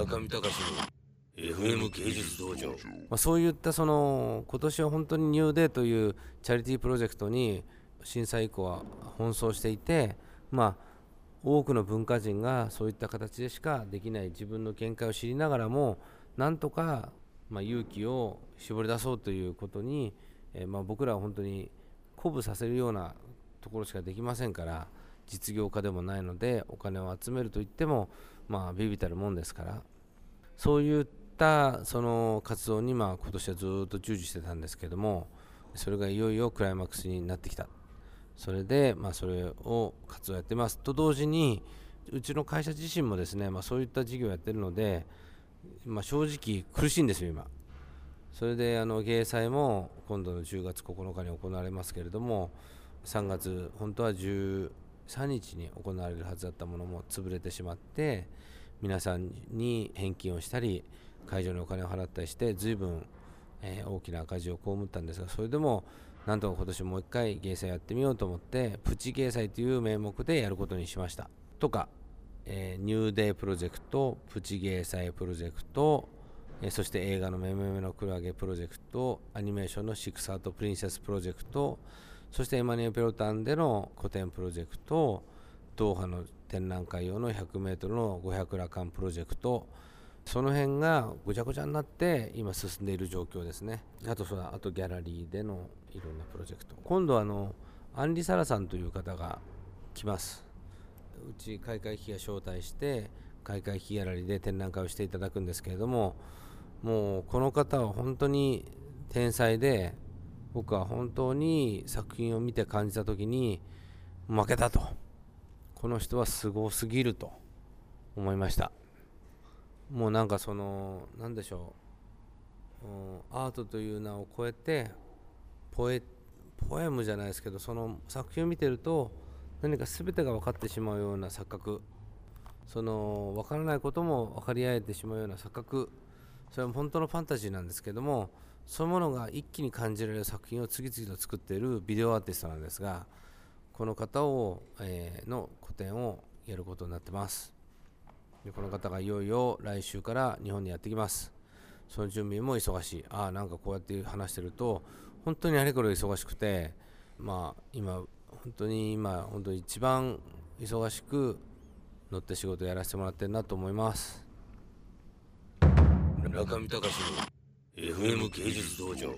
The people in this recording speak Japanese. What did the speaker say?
中見隆の FM 芸術道場。まあ、そういったその今年は本当にニューデーというチャリティープロジェクトに震災以降は奔走していて、まあ、多くの文化人がそういった形でしかできない自分の見解を知りながらもなんとかまあ勇気を絞り出そうということに、えーまあ僕らは本当に鼓舞させるようなところしかできませんから実業家でもないのでお金を集めるといってもまあビビたるもんですから。そういったその活動にまあ今年はずっと従事してたんですけどもそれがいよいよクライマックスになってきた。それでまあそれを活動やってます。と同時にうちの会社自身もですね、まあ、そういった事業をやってるので、まあ、正直苦しいんですよ今。それであの芸祭も今度の10月9日に行われますけれども3月本当は3日に行われるはずだったものも潰れてしまって皆さんに返金をしたり会場にお金を払ったりして随分、えー大きな赤字を被ったんですがそれでもなんとか今年もう一回芸祭やってみようと思ってプチ芸祭という名目でやることにしました。とか、えーニューデイプロジェクトプチ芸祭プロジェクトえそして映画のめめめのクラゲプロジェクト、アニメーションのシックスハートプリンセスプロジェクト、そしてエマニュエ・ペロタンでの古典プロジェクト、ドーハの展覧会用の100メートルの500羅漢プロジェクト、その辺がごちゃごちゃになって今進んでいる状況ですね。あとそうだ、あとギャラリーでのいろんなプロジェクト。今度はあの、アンリ・サラさんという方が来ます。うち開会期が招待して開会期ギャラリーで展覧会をしていただくんですけれどももうこの方は本当に天才で僕は本当に作品を見て感じた時に負けたと。この人はすごすぎると。思いました。もうなんかその何でしょう。アートという名を超えてポエポエムじゃないですけどその作品を見てると何か全てが分かってしまうような錯覚。その分からないことも分かり合えてしまうような錯覚。それは本当のファンタジーなんですけどもそういうものが一気に感じられる作品を次々と作っているビデオアーティストなんですがこの方を、えーの個展をやることになってます。でこの方がいよいよ来週から日本にやってきます。その準備も忙しい。ああなんかこうやって話してると本当にあれこれ忙しくてまあ今本当に今本当に一番忙しく乗って仕事やらせてもらってるなと思います。中見隆の FM 芸術道場。